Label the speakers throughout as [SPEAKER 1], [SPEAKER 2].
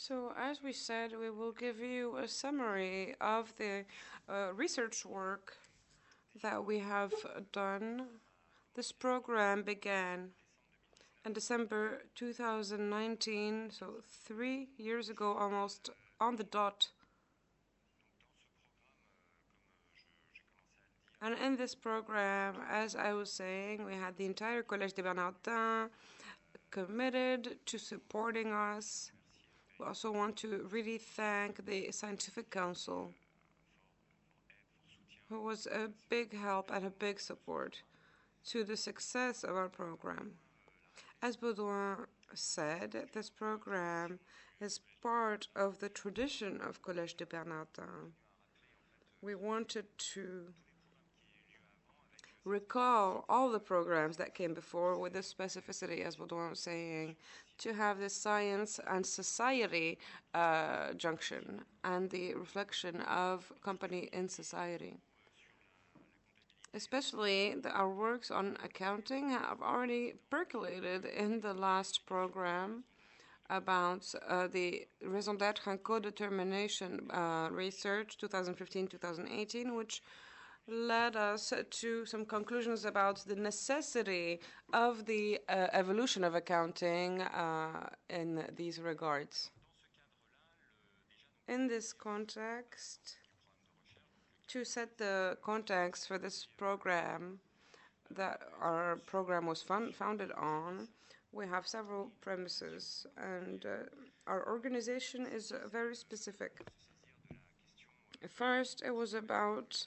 [SPEAKER 1] So, as we said, we will give you a summary of the uh, research work that we have done. This program began in December 2019, so three years ago, almost on the dot. And in this program, as I was saying, we had the entire Collège des Bernardins committed to supporting us. We also want to really thank the Scientific Council, who was a big help and a big support to the success of our program. As Baudouin said, this program is part of the tradition of Collège des Bernardins. We wanted to recall all the programs that came before with the specificity, as Baudouin was saying, to have the science and society uh, junction and the reflection of company in society. Especially the, our works on accounting have already percolated in the last program about uh, the raison d'etre and co-determination uh, research 2015-2018, which led us to some conclusions about the necessity of the uh, evolution of accounting uh, in these regards. In this context, to set the context for this program that our program was founded on, we have several premises, and uh, our organization is very specific. First, it was about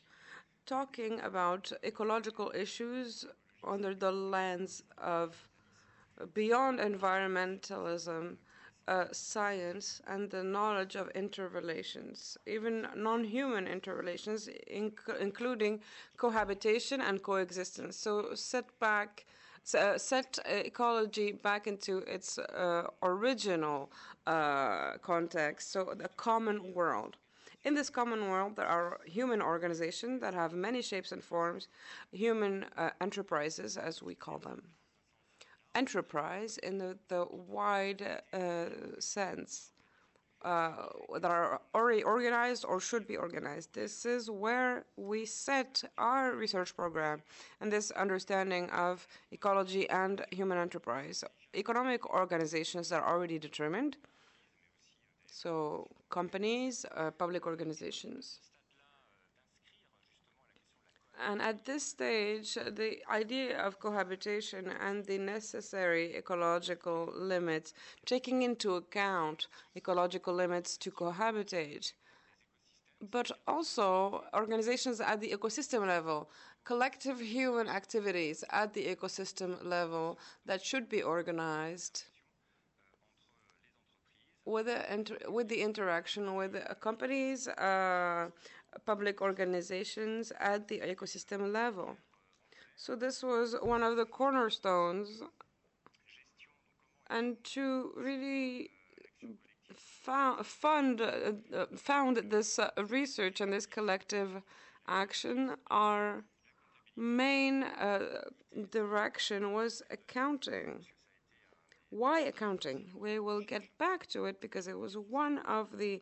[SPEAKER 1] talking about ecological issues under the lens of beyond environmentalism, uh, science, and the knowledge of interrelations, even non human interrelations, inc- including cohabitation and coexistence. So, set back. Uh, set ecology back into its uh, original uh, context, so the common world. In this common world, there are human organizations that have many shapes and forms, human uh, enterprises, as we call them. Enterprise, in the, the wide uh, sense, uh, that are already organized or should be organized. This is where we set our research program and this understanding of ecology and human enterprise. Economic organizations are already determined so companies, uh, public organizations. And at this stage, the idea of cohabitation and the necessary ecological limits, taking into account ecological limits to cohabitate, but also organizations at the ecosystem level, collective human activities at the ecosystem level that should be organized with the, inter- with the interaction with companies, uh, public organizations at the ecosystem level. So this was one of the cornerstones, and to really fund uh, found this uh, research and this collective action, our main uh, direction was accounting. Why accounting? We will get back to it because it was one of the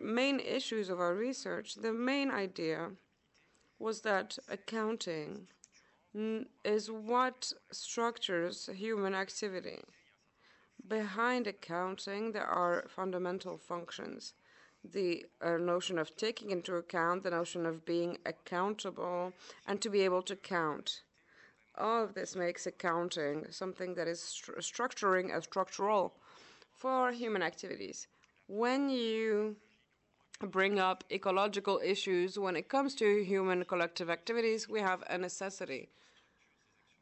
[SPEAKER 1] main issues of our research. The main idea was that accounting is what structures human activity. Behind accounting, there are fundamental functions. The uh, notion of taking into account, the notion of being accountable, and to be able to count. All of this makes accounting something that is structuring a structural for human activities. When you bring up ecological issues when it comes to human collective activities, we have a necessity.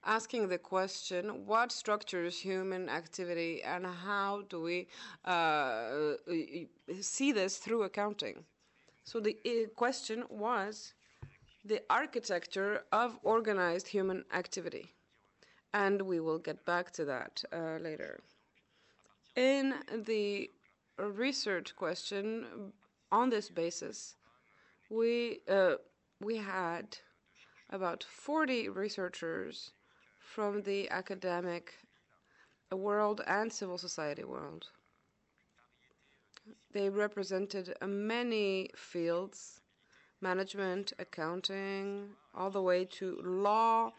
[SPEAKER 1] Asking the question, what structures human activity and how do we uh, see this through accounting? So the question was the architecture of organized human activity. And we will get back to that uh, later. In the research question, on this basis, we, uh, we had about 40 researchers from the academic world and civil society world. They represented many fields management, accounting, all the way to law,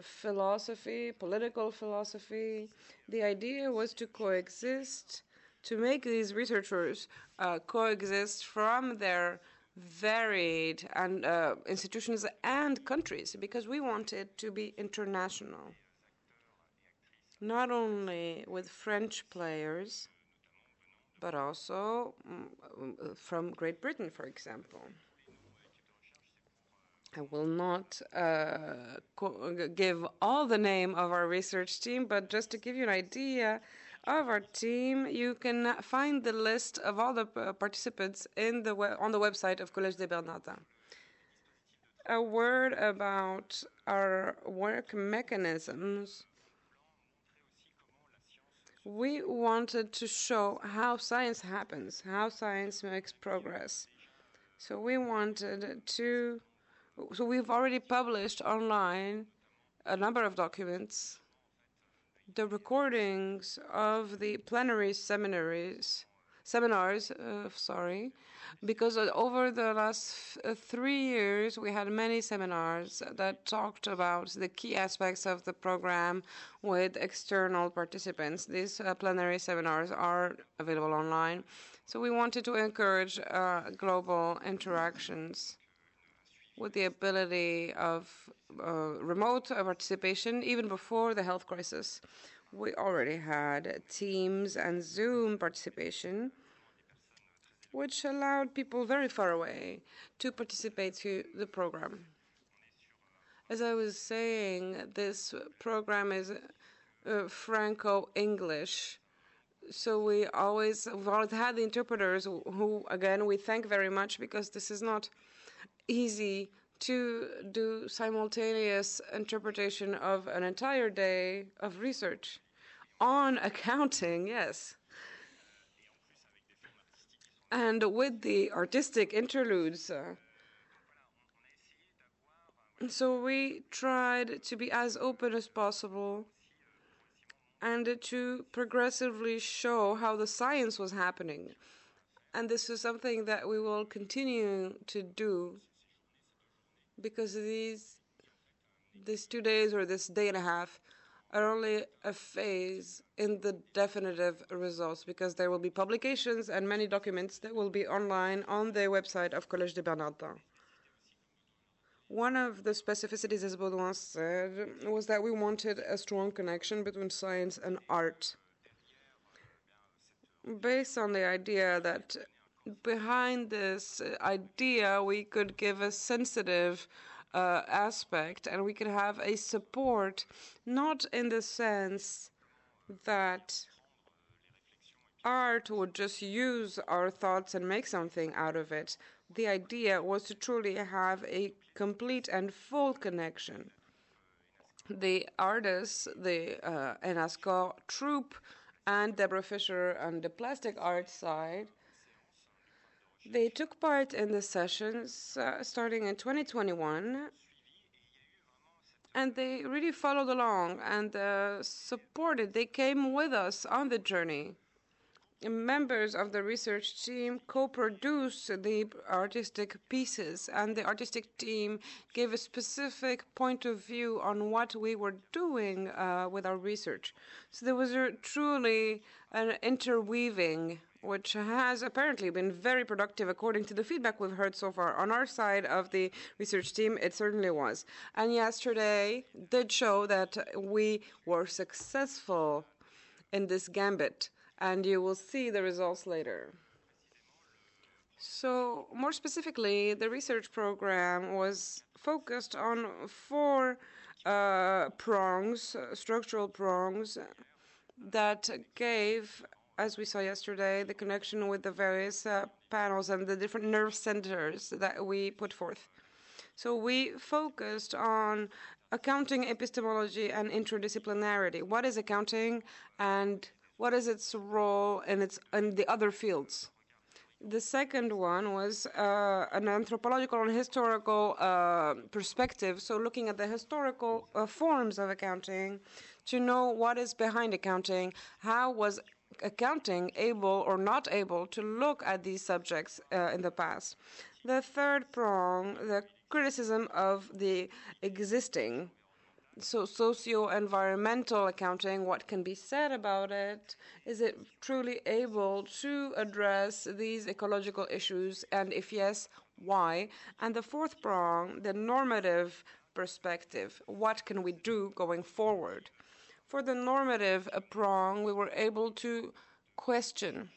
[SPEAKER 1] philosophy, political philosophy. The idea was to coexist, to make these researchers uh, coexist from their varied and uh, institutions and countries because we wanted to be international not only with French players, but also mm, from Great Britain, for example. I will not uh, give all the name of our research team, but just to give you an idea of our team, you can find the list of all the participants in the on the website of Collège des Bernardins. A word about our work mechanisms. We wanted to show how science happens, how science makes progress. So we wanted to so we've already published online a number of documents, the recordings of the plenary seminaries, seminars, uh, sorry, because over the last uh, three years we had many seminars that talked about the key aspects of the program with external participants. These uh, plenary seminars are available online. So we wanted to encourage uh, global interactions with the ability of uh, remote participation even before the health crisis. We already had Teams and Zoom participation, which allowed people very far away to participate to the program. As I was saying, this program is uh, Franco-English. So we always, we've always had the interpreters who, again, we thank very much because this is not easy to do simultaneous interpretation of an entire day of research on accounting, yes. And with the artistic interludes. Uh, so we tried to be as open as possible and to progressively show how the science was happening. And this is something that we will continue to do because these these two days or this day and a half are only a phase in the definitive results because there will be publications and many documents that will be online on the website of Collège des Bernardins. One of the specificities, as Baudouin said, was that we wanted a strong connection between science and art. Based on the idea that behind this idea, we could give a sensitive uh, aspect and we could have a support, not in the sense that art would just use our thoughts and make something out of it. The idea was to truly have a complete and full connection. The artists, the uh, ENASCO troupe, and Deborah Fisher on the plastic art side they took part in the sessions uh, starting in 2021, and they really followed along and uh, supported. They came with us on the journey. Members of the research team co produced the artistic pieces, and the artistic team gave a specific point of view on what we were doing uh, with our research. So there was a, truly an interweaving which has apparently been very productive according to the feedback we've heard so far. On our side of the research team, it certainly was. And yesterday did show that we were successful in this gambit, and you will see the results later. So, more specifically, the research program was focused on four uh, prongs, structural prongs, that gave as we saw yesterday, the connection with the various uh, panels and the different nerve centers that we put forth. So we focused on accounting epistemology and interdisciplinarity. What is accounting and what is its role in its in the other fields? The second one was uh, an anthropological and historical uh, perspective, so looking at the historical uh, forms of accounting to know what is behind accounting, how was accounting able or not able to look at these subjects uh, in the past. The third prong, the criticism of the existing. So, socio environmental accounting, what can be said about it? Is it truly able to address these ecological issues? And if yes, why? And the fourth prong, the normative perspective. What can we do going forward? For the normative prong, we were able to question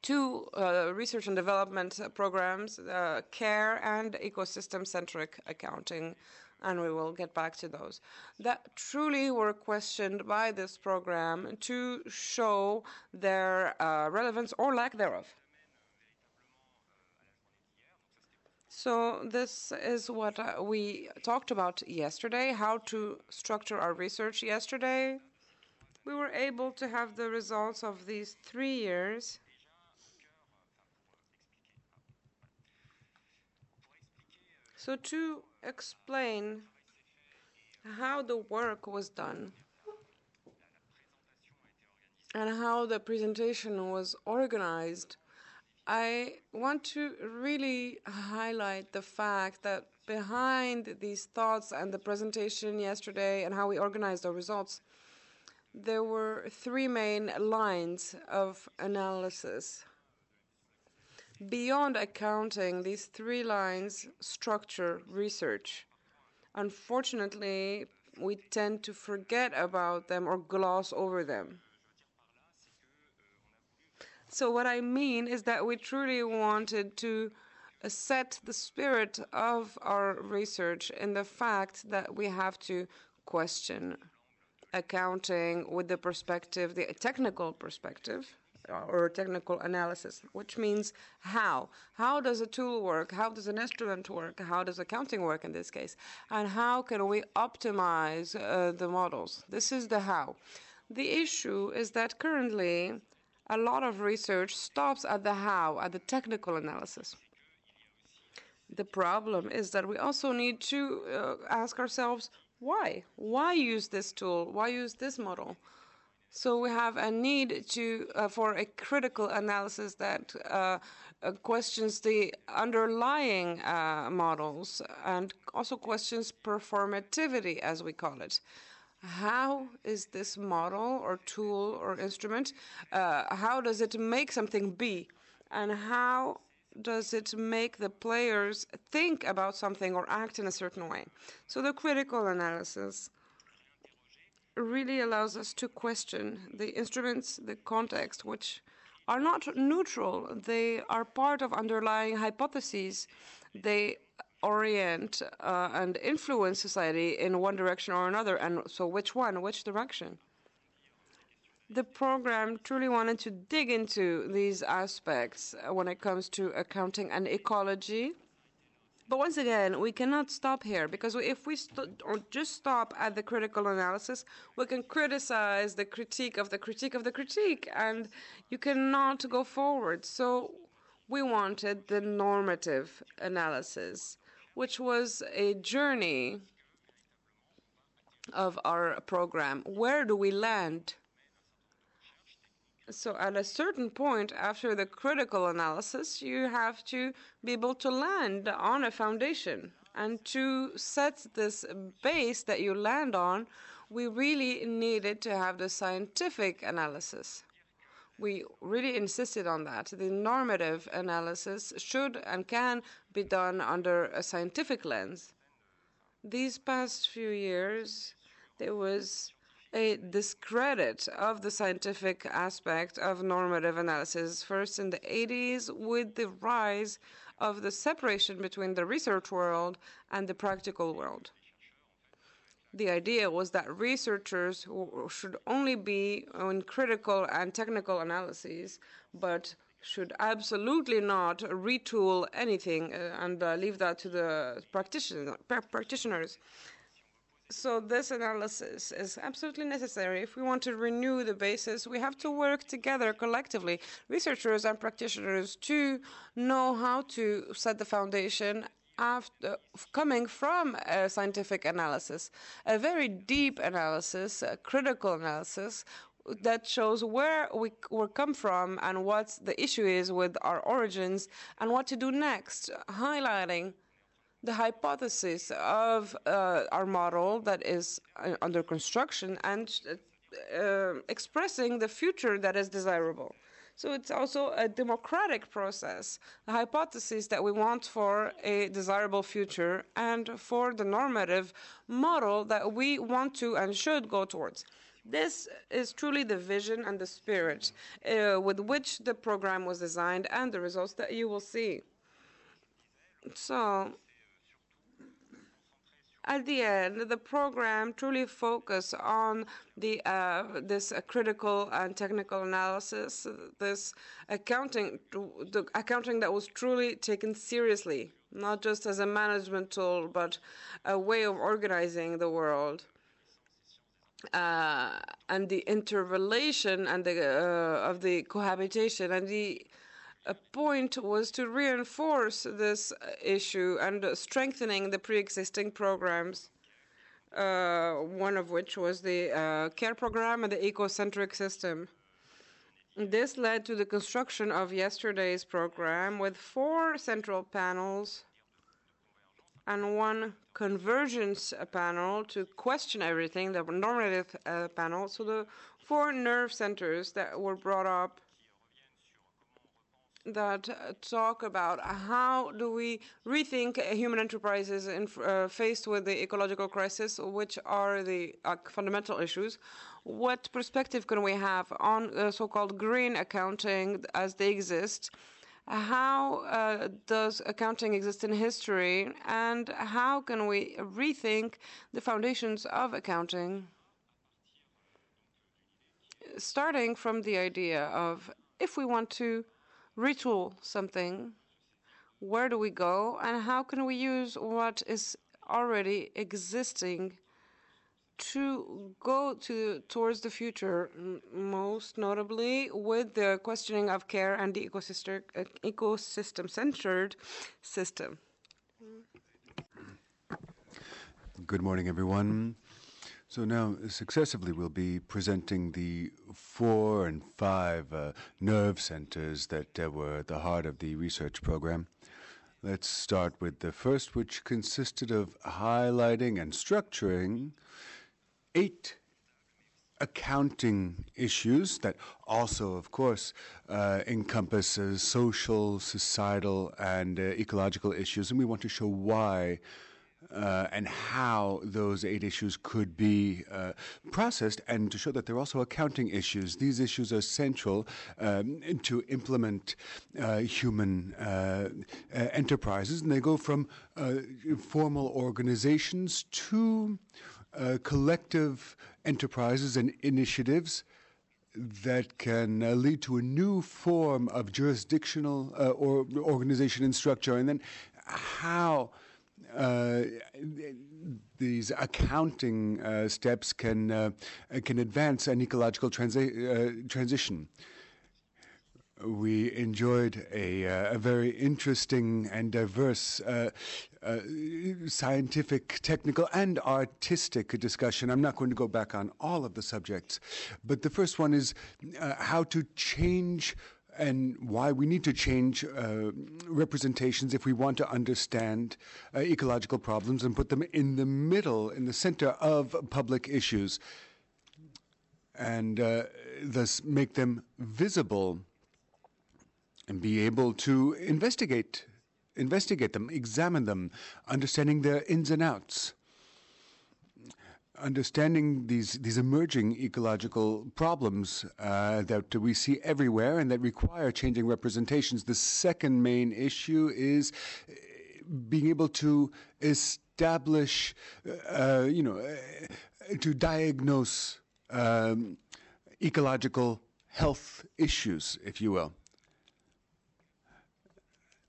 [SPEAKER 1] two uh, research and development programs, uh, care and ecosystem-centric accounting, and we will get back to those. That truly were questioned by this program to show their uh, relevance or lack thereof. So this is what uh, we talked about yesterday, how to structure our research yesterday. We were able to have the results of these three years. So to explain how the work was done and how the presentation was organized, I want to really highlight the fact that behind these thoughts and the presentation yesterday and how we organized our results, there were three main lines of analysis. Beyond accounting, these three lines structure research. Unfortunately, we tend to forget about them or gloss over them. So, what I mean is that we truly wanted to set the spirit of our research in the fact that we have to question accounting with the perspective, the technical perspective uh, or technical analysis, which means how. How does a tool work? How does an instrument work? How does accounting work in this case? And how can we optimize uh, the models? This is the how. The issue is that currently a lot of research stops at the how, at the technical analysis. The problem is that we also need to uh, ask ourselves why? Why use this tool? Why use this model? So we have a need to uh, for a critical analysis that uh, uh questions the underlying uh, models and also questions performativity, as we call it how is this model or tool or instrument, uh, how does it make something be? And how does it make the players think about something or act in a certain way? So the critical analysis really allows us to question the instruments, the context, which are not neutral. They are part of underlying hypotheses. They orient uh, and influence society in one direction or another. And so, which one? Which direction? The program truly wanted to dig into these aspects when it comes to accounting and ecology. But once again, we cannot stop here because if we st- just stop at the critical analysis, we can criticize the critique of the critique of the critique, and you cannot go forward. So we wanted the normative analysis which was a journey of our program. Where do we land? So, at a certain point after the critical analysis, you have to be able to land on a foundation. And to set this base that you land on, we really needed to have the scientific analysis we really insisted on that. The normative analysis should and can be done under a scientific lens. These past few years, there was a discredit of the scientific aspect of normative analysis. First, in the 80s, with the rise of the separation between the research world and the practical world the idea was that researchers should only be in critical and technical analyses, but should absolutely not retool anything uh, and uh, leave that to the practitioner, practitioners. So this analysis is absolutely necessary. If we want to renew the basis, we have to work together collectively, researchers and practitioners, to know how to set the foundation after coming from a scientific analysis, a very deep analysis, a critical analysis, that shows where we, we come from and what the issue is with our origins and what to do next, highlighting the hypothesis of uh, our model that is uh, under construction and uh, expressing the future that is desirable. So it's also a democratic process, a hypothesis that we want for a desirable future and for the normative model that we want to and should go towards. This is truly the vision and the spirit uh, with which the program was designed and the results that you will see. So, at the end, the program truly focused on the uh, this uh, critical and technical analysis, this accounting, the accounting that was truly taken seriously, not just as a management tool, but a way of organizing the world. Uh, and the interrelation and the uh, of the cohabitation and the point was to reinforce this issue and strengthening the pre-existing programs. Uh, one of which was the uh, care program and the ecocentric system. This led to the construction of yesterday's program with four central panels and one convergence panel to question everything, the normative uh, panel. So the four nerve centers that were brought up that uh, talk about how do we rethink human enterprises in, uh, faced with the ecological crisis, which are the uh, fundamental issues. What perspective can we have on uh, so-called green accounting as they exist? How uh, does accounting exist in history, and how can we rethink the foundations of accounting? Starting from the idea of if we want to retool something, where do we go and how can we use what is already existing to go to towards the future, most notably with the questioning of care and the ecosystem uh, ecosystem centered system.
[SPEAKER 2] Good morning, everyone. So now, successively, we'll be presenting the four and five uh, nerve centers that uh, were at the heart of the research program. Let's start with the first, which consisted of highlighting and structuring eight accounting issues that also, of course, uh, encompasses social, societal, and uh, ecological issues. And we want to show why uh, and how those eight issues could be uh, processed, and to show that there are also accounting issues. These issues are central um, to implement uh, human uh, uh, enterprises, and they go from uh, formal organizations to collective enterprises and initiatives that can uh, lead to a new form of jurisdictional uh, or organization and structure, and then how uh, these accounting uh, steps can uh, can advance an ecological transi- transition. We enjoyed a, a very interesting and diverse uh, scientific, technical, and artistic discussion. I'm not going to go back on all of the subjects, but the first one is uh, how to change and why we need to change uh, representations if we want to understand uh, ecological problems and put them in the middle, in the center of public issues, and uh, thus make them visible and be able to investigate, investigate them, examine them, understanding their ins and outs understanding these these emerging ecological problems uh, that we see everywhere and that require changing representations. The second main issue is uh, being able to establish, uh, you know, uh, to diagnose um, ecological health issues, if you will.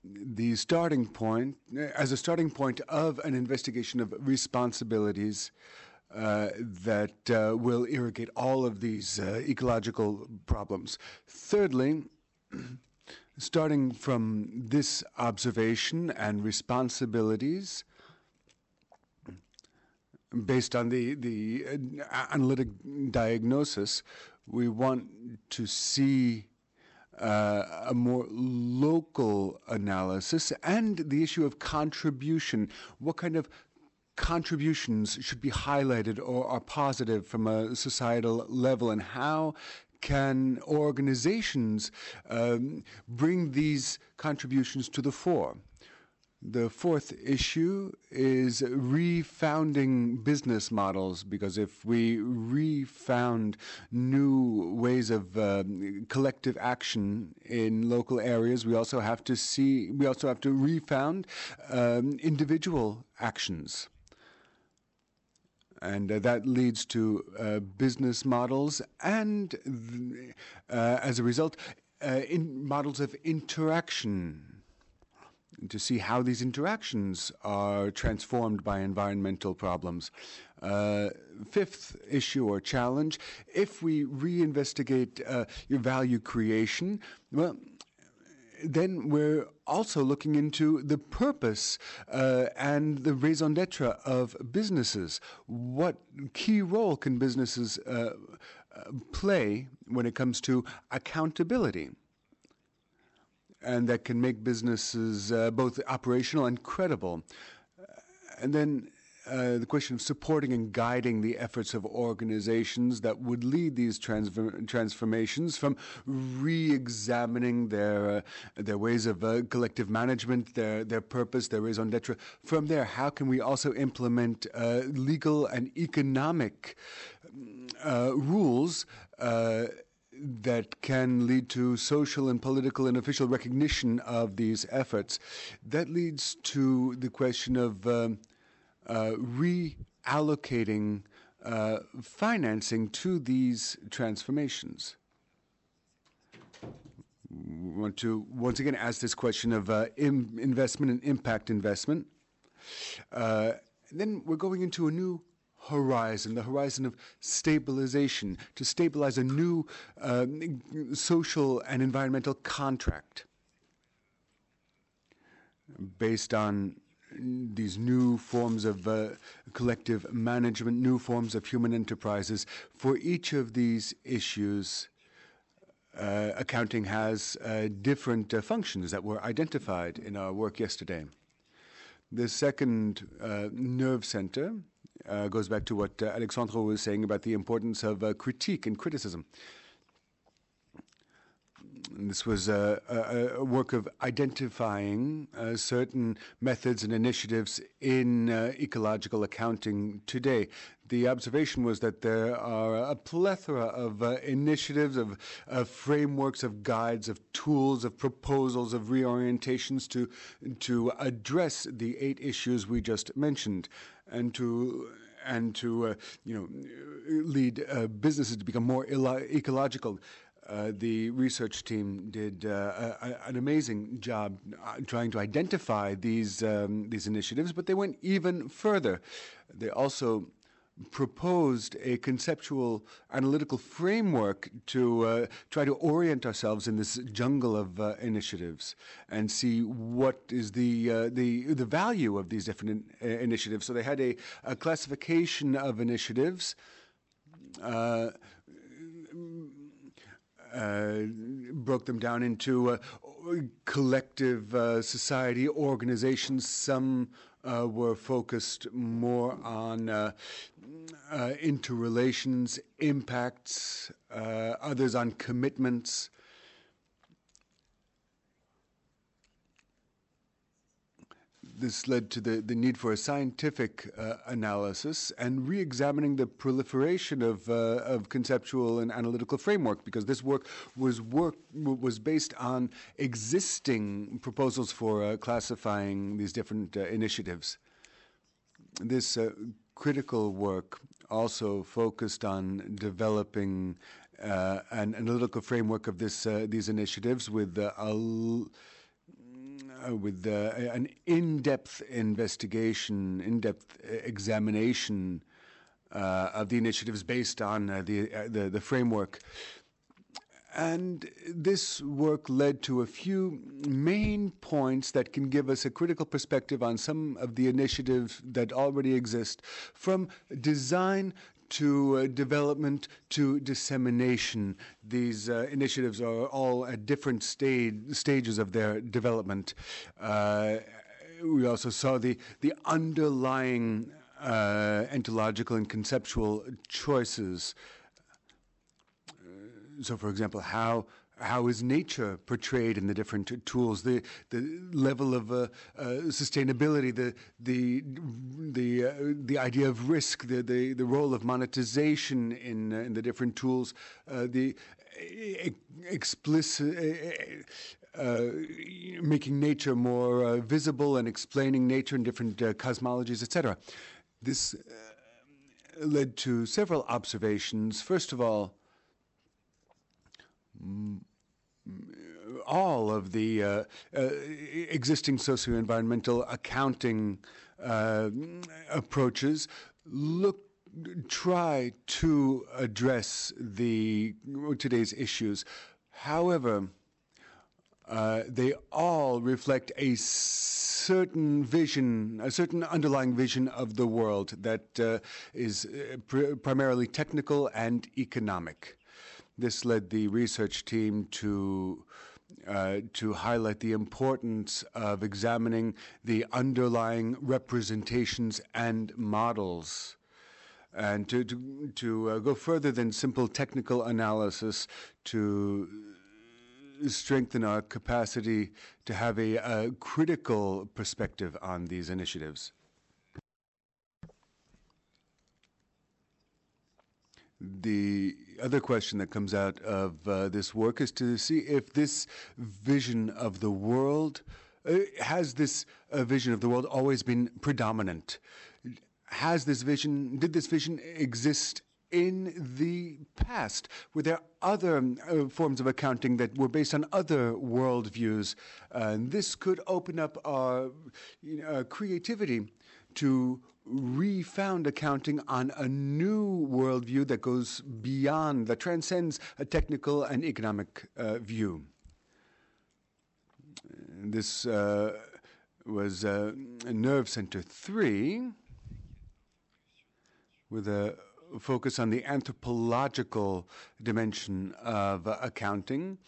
[SPEAKER 2] The starting point, as a starting point of an investigation of responsibilities uh, that uh, will irrigate all of these uh, ecological problems. Thirdly, starting from this observation and responsibilities, based on the, the uh, analytic diagnosis, We want to see uh, a more local analysis and the issue of contribution. What kind of contributions should be highlighted or are positive from a societal level, and how can organizations um, bring these contributions to the fore? The fourth issue is refounding business models because if we refound new ways of uh, collective action in local areas, we also have to see, we also have to refound um, individual actions. And uh, that leads to uh, business models and, uh, as a result, uh, in models of interaction to see how these interactions are transformed by environmental problems. Uh, fifth issue or challenge if we reinvestigate uh, your value creation, well, then we're also looking into the purpose uh, and the raison d'etre of businesses. What key role can businesses uh, uh play when it comes to accountability? and that can make businesses uh, both operational and credible. And then uh, the question of supporting and guiding the efforts of organizations that would lead these transformations from re-examining their uh, their ways of uh, collective management, their their purpose, their raison d'être. From there, how can we also implement uh, legal and economic uh, rules? That can lead to social and political and official recognition of these efforts. That leads to the question of um, reallocating uh, financing to these transformations. We want to once again ask this question of uh, investment and impact investment. Uh, then we're going into a new horizon, the horizon of stabilization, to stabilize a new social and environmental contract based on these new forms of uh, collective management, new forms of human enterprises. For each of these issues, uh, accounting has uh, different functions that were identified in our work yesterday. The second nerve center goes back to what Alexandre was saying about the importance of critique and criticism. This was a, a, a, work of identifying uh, certain methods and initiatives in uh, ecological accounting today. The observation was that there are a plethora of uh, initiatives, of, of, frameworks, of guides, of tools, of proposals, of reorientations to to address the eight issues we just mentioned and to and to uh, you know lead uh, businesses to become more ecological. Uh, the research team did uh, a, an amazing job uh, trying to identify these um, these initiatives, but they went even further. They also proposed a conceptual analytical framework to uh, try to orient ourselves in this jungle of uh, initiatives and see what is the uh, the the value of these different in- uh, initiatives. So they had a, a classification of initiatives. Uh, uh, broke them down into collective society organizations. Some uh, were focused more on uh, uh, interrelations, impacts, uh, others on commitments. This led to the, the need for a scientific uh, analysis and re examining the proliferation of, uh, of conceptual and analytical framework because this work was, work was based on existing proposals for uh, classifying these different uh, initiatives. This uh, critical work also focused on developing uh, an analytical framework of this, these initiatives with a uh, with uh, an in-depth investigation, in-depth examination uh, of the initiatives based on the framework. And this work led to a few main points that can give us a critical perspective on some of the initiatives that already exist, from design to uh, development to dissemination. These uh, initiatives are all at different stage, stages of their development. Uh, we also saw the, the underlying ontological and conceptual choices. So, for example, how how is nature portrayed in the different tools? The the level of uh, uh, sustainability, the the the uh, the idea of risk, the, the the role of monetization in uh, in the different tools, uh, the explicit. Uh, making nature more visible and explaining nature in different cosmologies, etc. This led to several observations. First of all, all of the uh, uh, existing socio-environmental accounting uh, approaches look try to address the today's issues. However, uh, they all reflect a certain vision, a certain underlying vision of the world that uh, is uh, pr primarily technical and economic. This led the research team to uh, to highlight the importance of examining the underlying representations and models. And to, to, to uh, go further than simple technical analysis, to strengthen our capacity to have a, a critical perspective on these initiatives. The other question that comes out of uh, this work is to see if this vision of the world uh, has this uh, vision of the world always been predominant. Has this vision, did this vision exist in the past? Were there other uh, forms of accounting that were based on other worldviews? and this could open up our you know, creativity to refound accounting on a new worldview that goes beyond, that transcends a technical and economic uh, view. This uh, was uh, Nerve Center 3 with a focus on the anthropological dimension of accounting.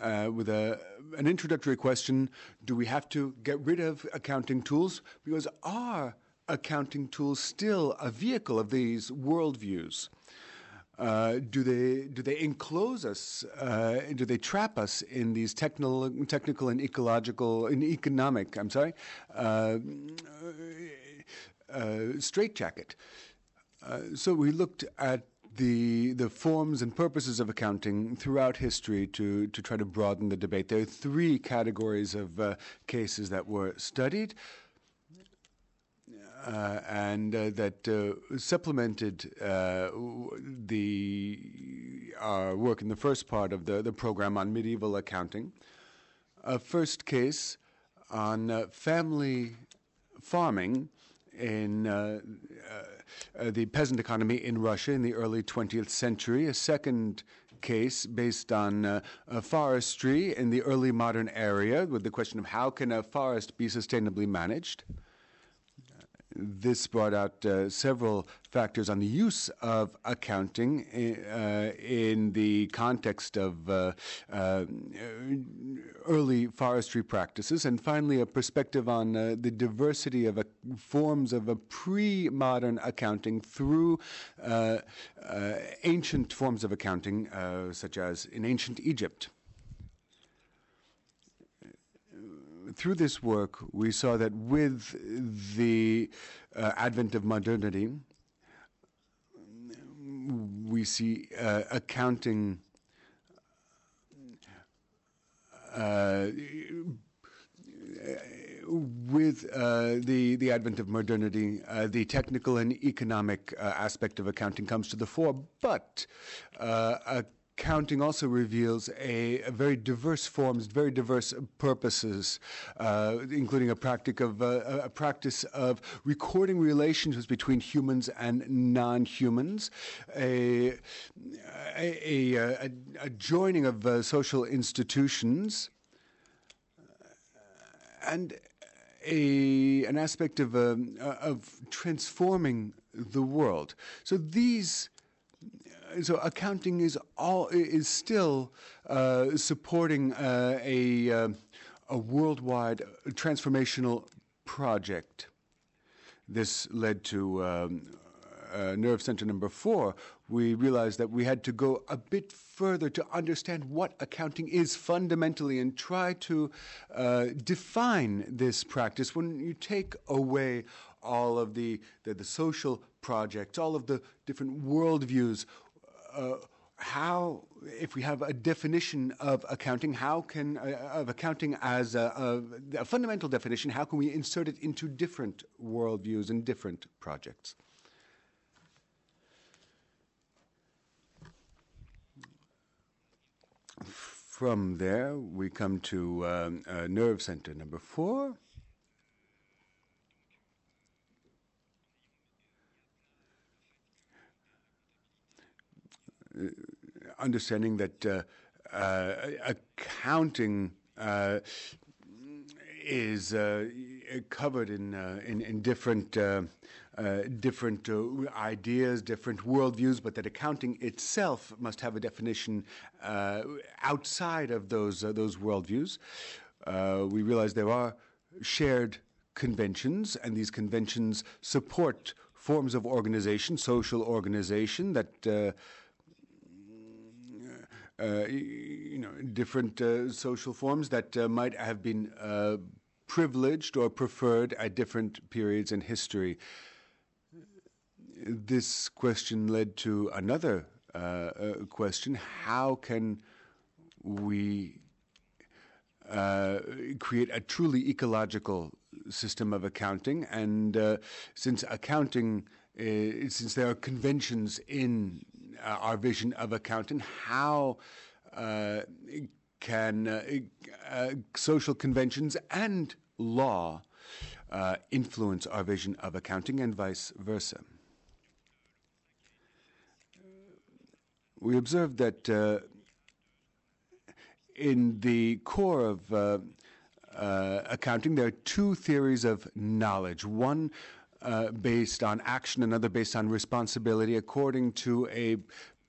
[SPEAKER 2] Uh, with a, an introductory question Do we have to get rid of accounting tools? Because our accounting tools still a vehicle of these worldviews? Uh, do they do they enclose us? Uh, do they trap us in these technical, technical and ecological and economic? I'm sorry, uh, uh straitjacket. Uh, so we looked at the the forms and purposes of accounting throughout history to to try to broaden the debate. There are three categories of uh, cases that were studied. Uh, and uh, that uh, supplemented the our work in the first part of the, the program on medieval accounting. A first case on family farming in uh, uh, the peasant economy in Russia in the early 20th century. A second case based on uh, forestry in the early modern era with the question of how can a forest be sustainably managed this brought out uh, several factors on the use of accounting eh, uh, in the context of uh, uh, early forestry practices, and finally, a perspective on uh, the diversity of uh, forms of a pre modern accounting through ancient forms of accounting, such as in ancient Egypt. Through this work, we saw that with the uh, advent of modernity, we see uh, accounting uh, with uh, the the advent of modernity, uh, the technical and economic uh, aspect of accounting comes to the fore, but Accounting also reveals a, very diverse forms, very diverse purposes, uh, including a, practic of, uh, a practice of recording relationships between humans and non-humans, a, a, a, joining of uh, social institutions, and a, an aspect of, um, of transforming the world. So these so accounting is all is still uh, supporting uh, a uh, a worldwide transformational project. This led to um, uh, nerve center number four. We realized that we had to go a bit further to understand what accounting is fundamentally and try to uh, define this practice. When you take away all of the, the, the social projects, all of the different worldviews, how, if we have a definition of accounting, how can, uh, of accounting as a, a, a, fundamental definition, how can we insert it into different worldviews and different projects? From there, we come to um, uh, nerve center number four. Understanding that uh, uh, accounting uh, is uh, covered in, in, in different different ideas, different worldviews, but that accounting itself must have a definition outside of those those worldviews. we realize there are shared conventions, and these conventions support forms of organization, social organization that uh, uh, you know, different uh, social forms that uh, might have been privileged or preferred at different periods in history. This question led to another question how can we uh, create a truly ecological system of accounting. And uh, since accounting, uh, since there are conventions in uh, our vision of accounting, how uh, can uh, uh, social conventions and law uh, influence our vision of accounting and vice versa? We observed that in the core of uh, uh, accounting, there are two theories of knowledge. One uh, based on action, another based on responsibility, according to a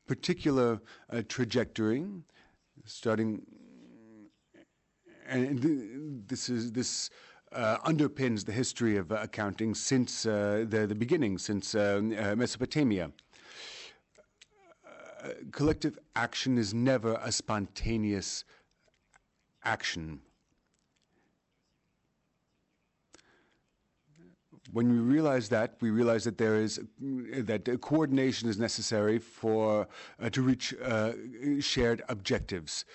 [SPEAKER 2] particular uh, trajectory, starting. And this is this. Uh, underpins the history of uh, accounting since uh, the, the beginning, since uh, Mesopotamia. collective action is never a spontaneous action. When we realize that, we realize that there is that coordination is necessary for uh, to reach uh, shared objectives.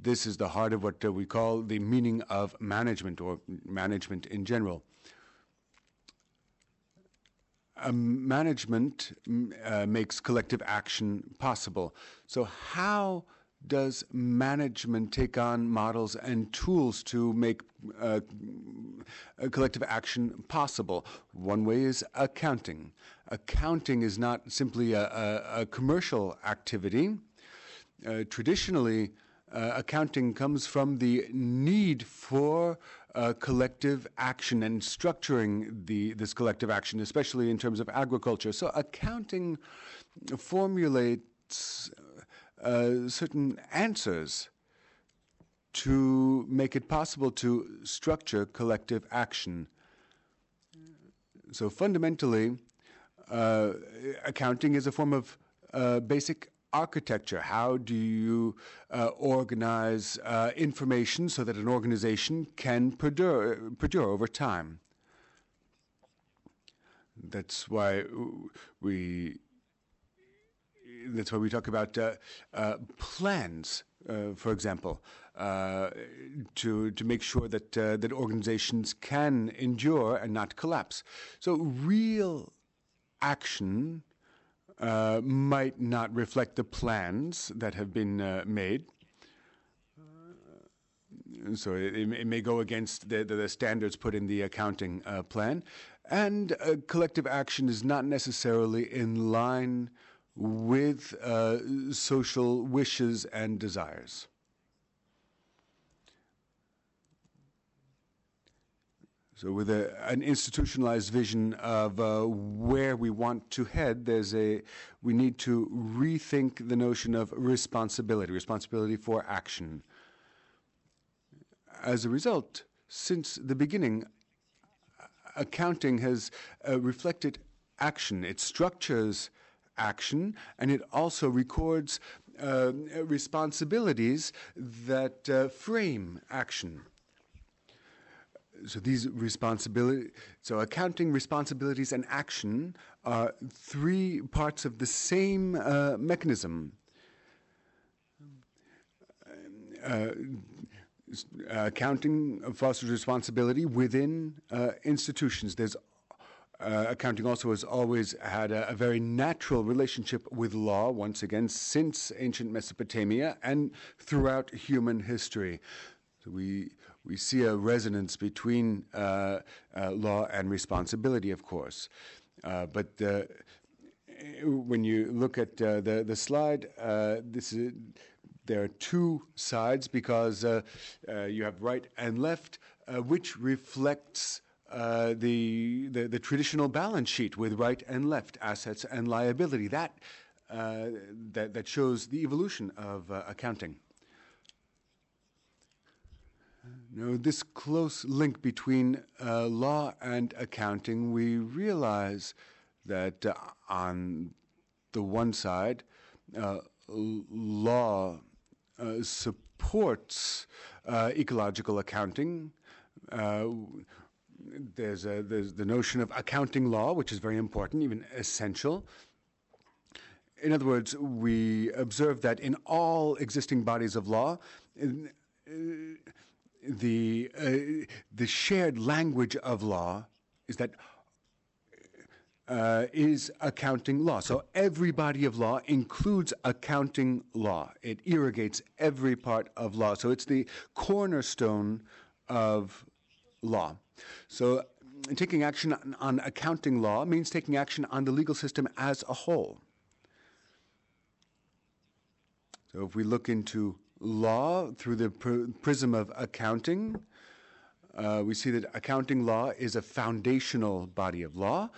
[SPEAKER 2] This is the heart of what uh, we call the meaning of management or management in general. management uh, makes collective action possible. So how does management take on models and tools to make uh, collective action possible? One way is accounting. Accounting is not simply a, a, a commercial activity. Uh, traditionally, uh, accounting comes from the need for uh, collective action and structuring the, this collective action, especially in terms of agriculture. So, accounting formulates certain answers to make it possible to structure collective action. So fundamentally, uh, accounting is a form of uh, basic architecture. How do you uh, organize uh, information so that an organization can perdure, perdure over time? That's why we that's why we talk about uh, uh, plans, uh, for example, uh, to to make sure that uh, that organizations can endure and not collapse. So real action uh, might not reflect the plans that have been made. So it, it, may go against the, the, standards put in the accounting plan, and collective action is not necessarily in line with uh, social wishes and desires. So, with a, an institutionalized vision of uh, where we want to head, there's a we need to rethink the notion of responsibility, responsibility for action. As a result, since the beginning, accounting has uh, reflected action. It structures action, and it also records uh, responsibilities that uh, frame action. So these responsibility so accounting responsibilities and action are three parts of the same uh, mechanism. Uh, accounting fosters responsibility within uh, institutions. There's uh, accounting also has always had a, a, very natural relationship with law, once again, since ancient Mesopotamia and throughout human history. So we we see a resonance between uh, uh, law and responsibility, of course. Uh, but uh, when you look at the the slide, this is, there are two sides because you have right and left, which reflects. The, the, traditional balance sheet with right and left assets and liability that that that shows the evolution of accounting. know, this close link between uh, law and accounting, we realize that uh, on the one side, uh, law uh, supports uh, ecological accounting. Uh, there's, a, there's the notion of accounting law, which is very important, even essential. In other words, we observe that in all existing bodies of law, in, the uh, the shared language of law is that uh, is accounting law. So every body of law includes accounting law. It irrigates every part of law. So it's the cornerstone of law. So taking action on accounting law means taking action on the legal system as a whole. So if we look into law through the pr- prism of accounting. Uh, we see that accounting law is a foundational body of law.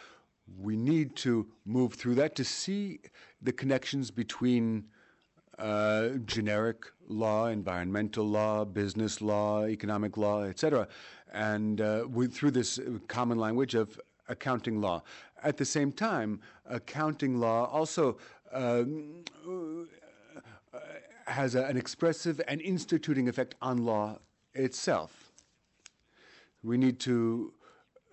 [SPEAKER 2] We need to move through that to see the connections between uh, generic law, environmental law, business law, economic law, etc., and uh, we, through this common language of accounting law. At the same time, accounting law also um, has a, an expressive and instituting effect on law itself. We need to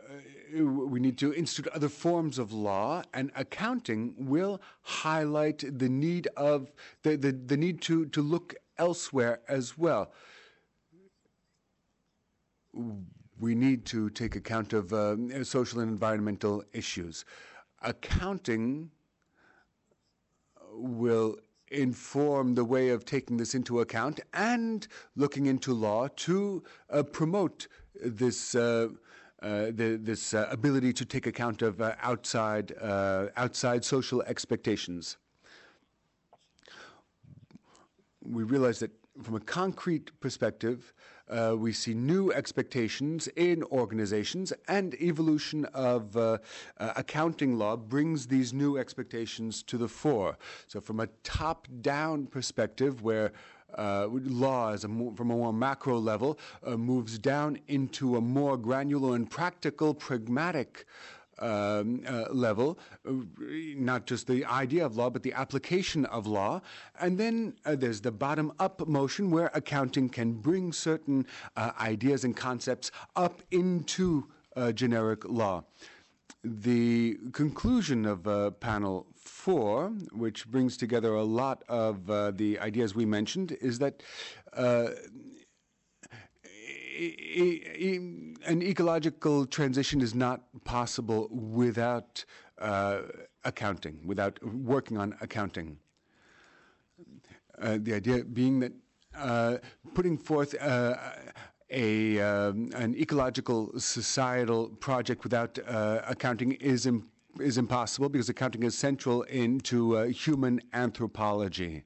[SPEAKER 2] uh, we need to institute other forms of law, and accounting will highlight the need of the, the, the need to, to look elsewhere as well. We need to take account of uh, social and environmental issues. Accounting will inform the way of taking this into account and looking into law to uh, promote this. Uh, uh, the, this uh, ability to take account of uh, outside uh, outside social expectations. We realize that from a concrete perspective, uh, we see new expectations in organizations, and evolution of uh, uh, accounting law brings these new expectations to the fore. So, from a top down perspective, where uh, law, as a from a more macro level, uh, moves down into a more granular and practical, pragmatic uh, level, uh, not just the idea of law, but the application of law. And then uh, there's the bottom up motion where accounting can bring certain uh, ideas and concepts up into uh, generic law. The conclusion of uh, panel four, which brings together a lot of the ideas we mentioned, is that an ecological transition is not possible without uh, accounting, without working on accounting. Uh, the idea being that uh, putting forth uh, a, um, an ecological societal project without uh, accounting is, Im- is impossible because accounting is central into uh, human anthropology.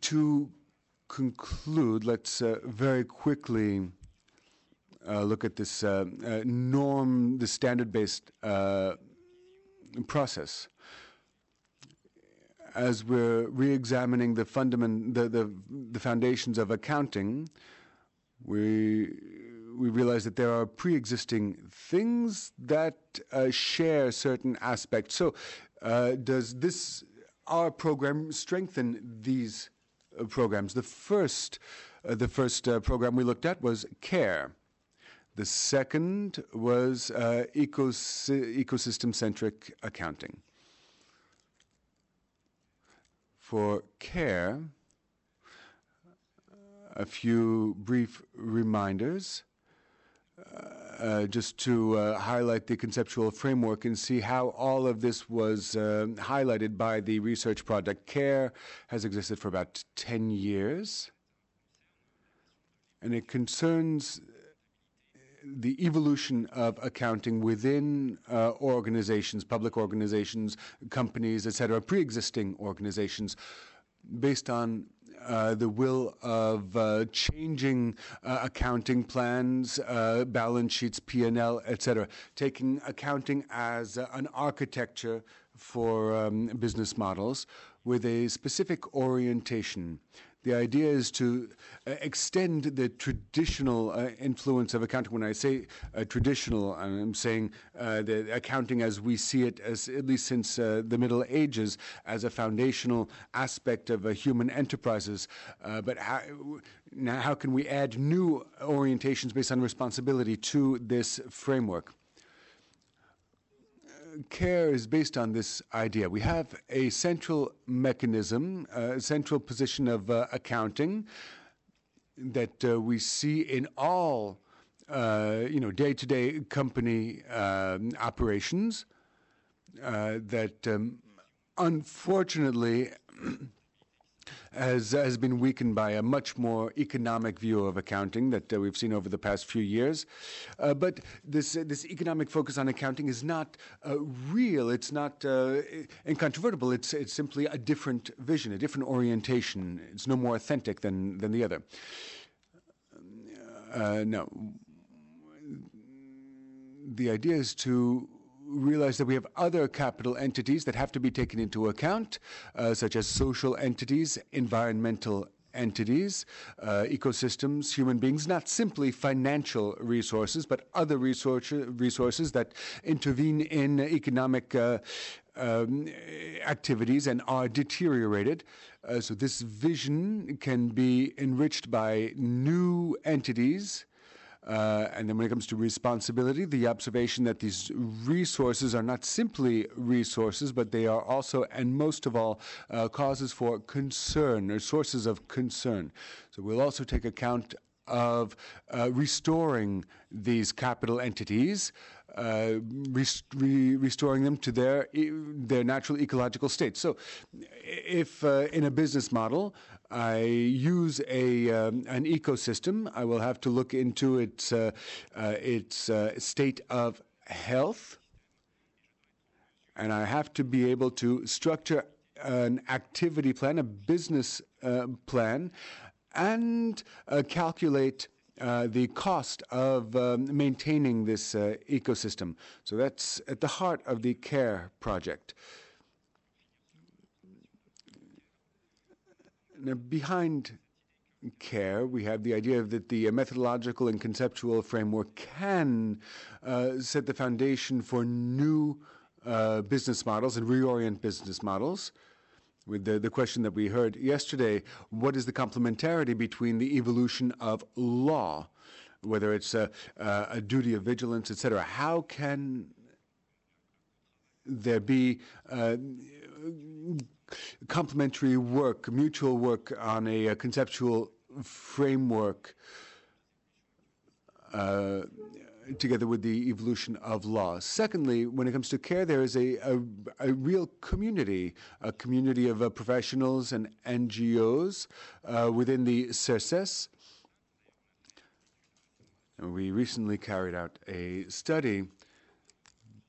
[SPEAKER 2] to conclude, let's uh, very quickly uh, look at this uh, norm, the standard-based process. As we're re-examining the fundament, the, the, the foundations of accounting, we we realize that there are pre-existing things that uh, share certain aspects. So, uh, does this our program strengthen these Uh, programs? The first, uh, the first uh, program we looked at was CARE. The second was uh, ecos ecosystem centric accounting. For care, a few brief reminders. Uh, just to uh, highlight the conceptual framework and see how all of this was uh, highlighted by the research project. CARE has existed for about 10 years, and it concerns the evolution of accounting within uh, organizations, public organizations, companies, etc., pre-existing organizations, based on the will of uh, changing uh, accounting plans, uh, balance sheets, P&L, etc., taking accounting as uh, an architecture for um, business models with a specific orientation. The idea is to uh, extend the traditional uh, influence of accounting. When I say uh, traditional, I'm saying the accounting as we see it, as at least since the Middle Ages, as a foundational aspect of human enterprises. but how, now, how can we add new orientations based on responsibility to this framework? Care is based on this idea. We have a central mechanism, a central position of uh, accounting that uh, we see in all, uh, you know, day-to-day company um, operations. Uh, that um, unfortunately has, has been weakened by a much more economic view of accounting that uh, we've seen over the past few years. Uh, but this, uh, this economic focus on accounting is not uh, real, it's not uh, incontrovertible, it's, it's simply a different vision, a different orientation. It's no more authentic than, than the other. Uh, no. The idea is to realize that we have other capital entities that have to be taken into account, uh, such as social entities, environmental entities, uh, ecosystems, human beings, not simply financial resources, but other resource, resources that intervene in economic uh, um, activities and are deteriorated. Uh, so this vision can be enriched by new entities and then when it comes to responsibility, the observation that these resources are not simply resources, but they are also, and most of all, uh, causes for concern or sources of concern. So we'll also take account of uh, restoring these capital entities, uh, rest re restoring them to their their natural ecological state. So, if uh, in a business model I use a um, an ecosystem, I will have to look into its uh, uh, its uh, state of health, and I have to be able to structure an activity plan, a business uh, plan, and uh, calculate. Uh, the cost of um, maintaining this ecosystem. So that's at the heart of the CARE project. Behind care, we have the idea that the methodological and conceptual framework can uh, set the foundation for new uh, business models and reorient business models. With the, the question that we heard yesterday, what is the complementarity between the evolution of law, whether it's a, a duty of vigilance, etc.? How can there be uh, complementary work, mutual work on a, a conceptual framework uh, together with the evolution of law. Secondly, when it comes to care, there is a, a, a real community, a community of uh, professionals and NGOs uh, within the CERCES. And we recently carried out a study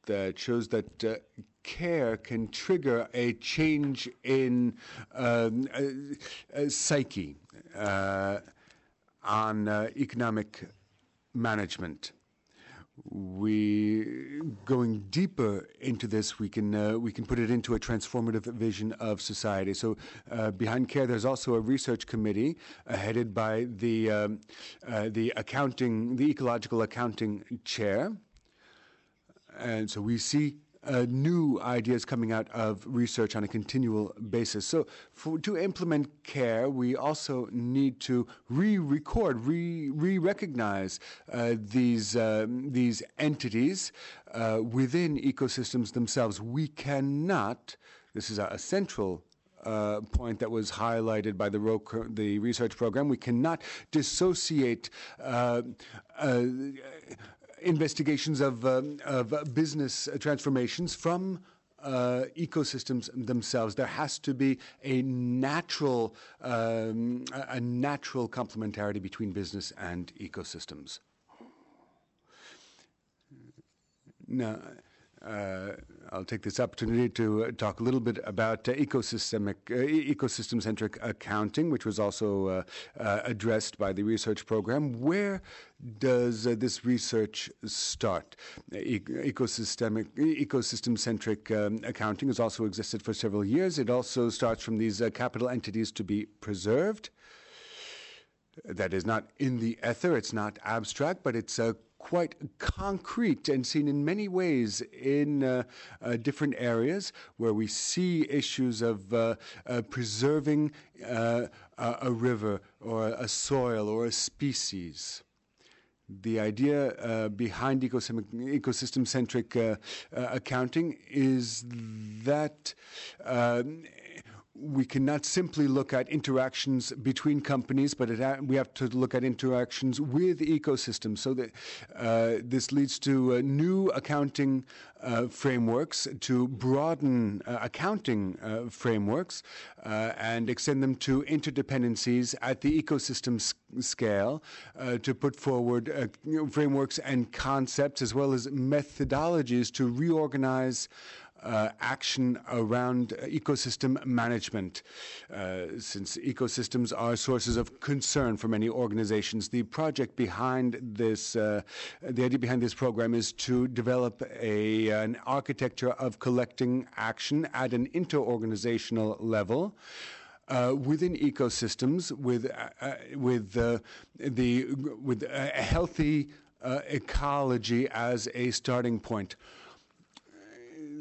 [SPEAKER 2] that shows that uh, care can trigger a change in um, psyche uh, on uh, economic management. We going deeper into this we can uh, we can put it into a transformative vision of society. So uh, behind care there's also a research committee uh, headed by the um, uh, the accounting the ecological accounting chair. And so we see uh, new ideas coming out of research on a continual basis. So, for, to implement care, we also need to re-record, re re-recognize uh, these uh, these entities uh, within ecosystems themselves. We cannot. This is a, a central uh, point that was highlighted by the, ro- the research program. We cannot dissociate uh, uh, investigations of, um, of business transformations from uh, ecosystems themselves. There has to be a natural, um, a natural complementarity between business and ecosystems. Now, uh, I'll take this opportunity to uh, talk a little bit about uh, ecosystemic, ecosystem-centric accounting, which was also addressed by the research program. Where does this research start? ecosystemic, ecosystem-centric um, accounting has also existed for several years. It also starts from these capital entities to be preserved that is not in the ether, it's not abstract, but it's uh, quite concrete and seen in many ways in uh, uh, different areas where we see issues of uh, uh preserving uh, a river or a soil or a species. The idea uh, behind ecosystem centric accounting is that um, we cannot simply look at interactions between companies, but ha- we have to look at interactions with ecosystems. So that uh, this leads to uh, new accounting uh, frameworks, to broaden uh, accounting uh, frameworks, uh, and extend them to interdependencies at the ecosystem s- scale, to put forward frameworks and concepts as well as methodologies to reorganize action around ecosystem management, uh, since ecosystems are sources of concern for many organizations. The project behind this, uh, the idea behind this program is to develop a, an architecture of collecting action at an interorganizational level. Uh, within ecosystems with uh, uh with uh, the with a healthy uh, ecology as a starting point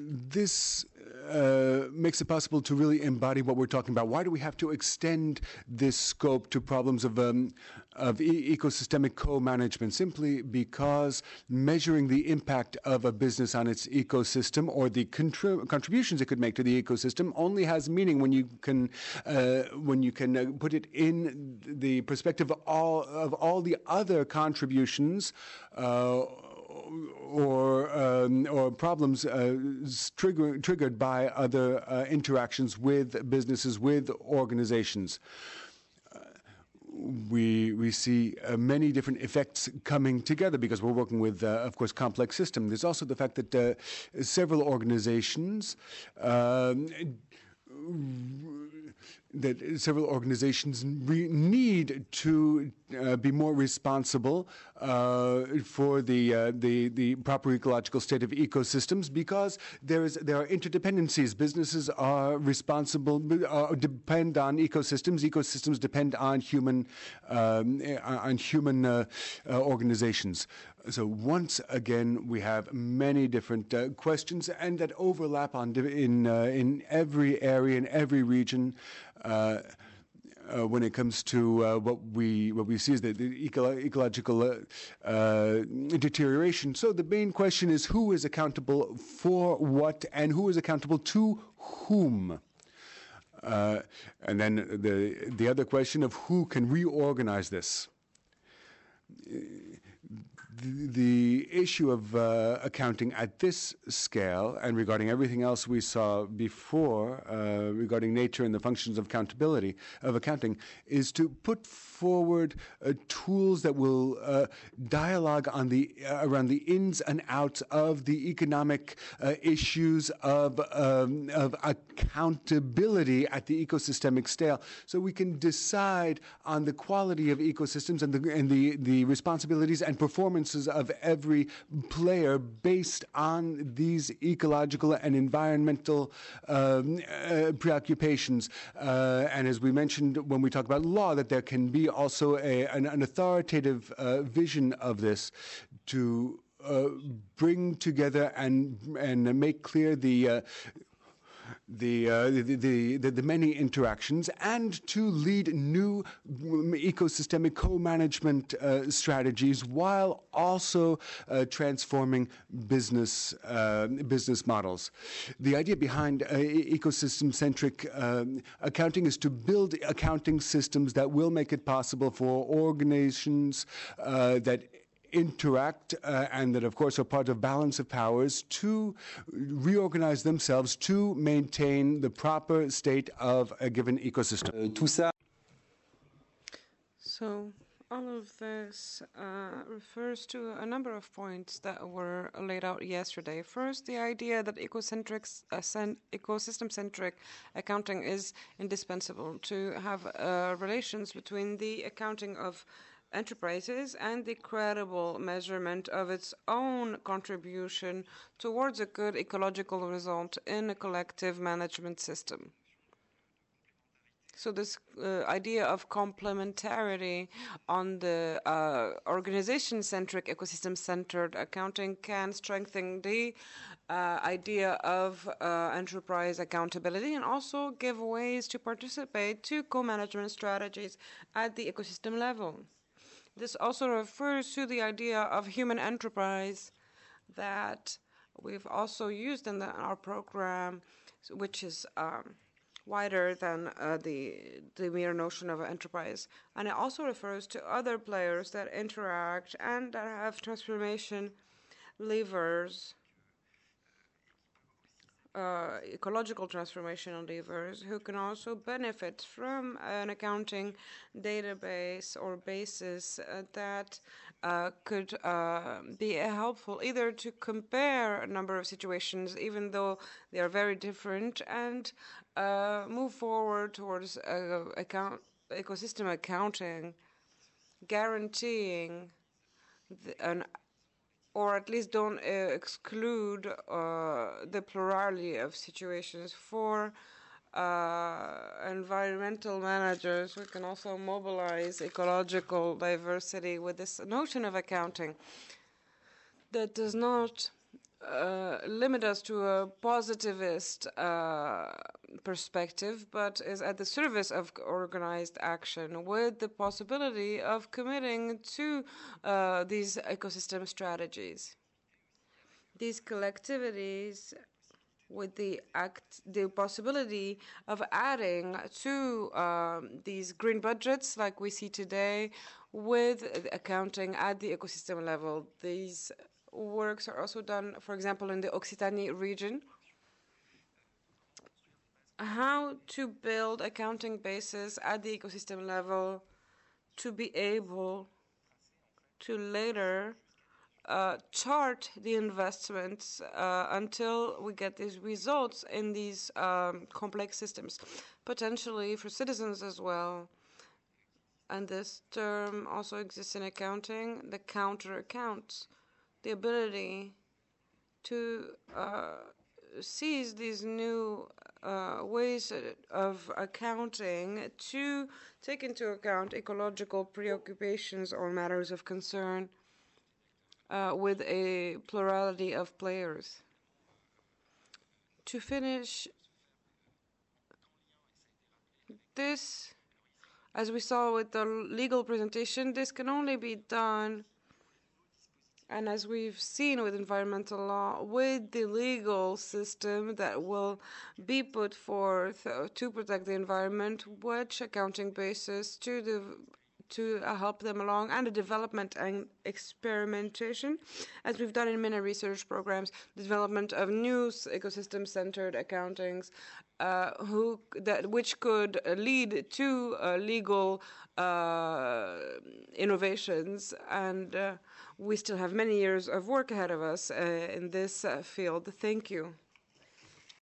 [SPEAKER 2] this uh, makes it possible to really embody what we're talking about. Why do we have to extend this scope to problems of, um, of e- ecosystemic co-management? Simply because measuring the impact of a business on its ecosystem or the contri- contributions it could make to the ecosystem only has meaning when you can uh, when you can uh, put it in the perspective of all of all the other contributions uh, or um, or problems uh, trigger, triggered by other uh, interactions with businesses with organizations. Uh, we we see uh, many different effects coming together because we're working with, uh, of course, complex system. There's also the fact that several organizations um, that several organizations need to uh, be more responsible uh, for the, uh, the the proper ecological state of ecosystems because there is there are interdependencies. Businesses are responsible uh, depend on ecosystems. Ecosystems depend on human um, on human uh, uh, organizations. So once again, we have many different uh, questions and that overlap on in uh, in every area in every region. Uh, when it comes to what we what we see is the, the eco- ecological deterioration. So the main question is who is accountable for what and who is accountable to whom. And then the the other question of who can reorganize this the, issue of uh, accounting at this scale and regarding everything else we saw before uh, regarding nature and the functions of accountability of accounting is to put forward uh, tools that will uh, dialogue on the uh, around the ins and outs of the economic issues of um, of accountability at the ecosystemic scale so we can decide on the quality of ecosystems and the and the the responsibilities and performances of every player based on these ecological and environmental um, preoccupations. And as we mentioned when we talk about law, that there can be also a, an, an, authoritative uh, vision of this to uh, bring together and and make clear the uh, the, uh, the, the, the, many interactions and to lead new ecosystemic co-management uh, strategies while also uh, transforming business, uh, business models. The idea behind uh, ecosystem-centric um, accounting is to build accounting systems that will make it possible for organizations uh, that interact uh, and that, of course, are part of balance of powers to reorganize themselves to maintain the proper state of a given ecosystem.
[SPEAKER 1] Uh, so, all of this uh, refers to a number of points that were laid out yesterday. First, the idea that ecocentric, uh, ecosystem-centric accounting is indispensable to have uh, relations between the accounting of enterprises and the credible measurement of its own contribution towards a good ecological result in a collective management system. So this uh, idea of complementarity on the uh, organization-centric, ecosystem-centered accounting can strengthen the uh, idea of uh, enterprise accountability and also give ways to participate to co-management strategies at the ecosystem level. This also refers to the idea of human enterprise that we've also used in, the, in our program, which is um, wider than uh, the the mere notion of enterprise, and it also refers to other players that interact and that have transformation levers uh, ecological transformation endeavors who can also benefit from an accounting database or basis uh, that uh, could uh, be helpful either to compare a number of situations, even though they are very different, and uh, move forward towards account, ecosystem accounting, guaranteeing the, an or at least don't uh, exclude uh, the plurality of situations for uh, environmental managers we can also mobilize ecological diversity with this notion of accounting that does not uh, limit us to a positivist uh, perspective, but is at the service of organized action with the possibility of committing to uh, these ecosystem strategies. These collectivities with the act, the possibility of adding to um, these green budgets like we see today with accounting at the ecosystem level. These works are also done, for example, in the Occitanie region. How to build accounting bases at the ecosystem level to be able to later uh, chart the investments uh, until we get these results in these um, complex systems, potentially for citizens as well. And this term also exists in accounting, the counter accounts the ability to uh, seize these new uh, ways of accounting to take into account ecological preoccupations or matters of concern uh, with a plurality of players. To finish, this, as we saw with the legal presentation, this can only be done and as we've seen with environmental law, with the legal system that will be put forth to protect the environment, which accounting basis to the to help them along, and the development and experimentation, as we've done in many research programs, the development of new ecosystem-centered accountings, uh, who that which could lead to uh, legal uh, innovations, and uh, we still have many years of work ahead of us uh, in this field. Thank you.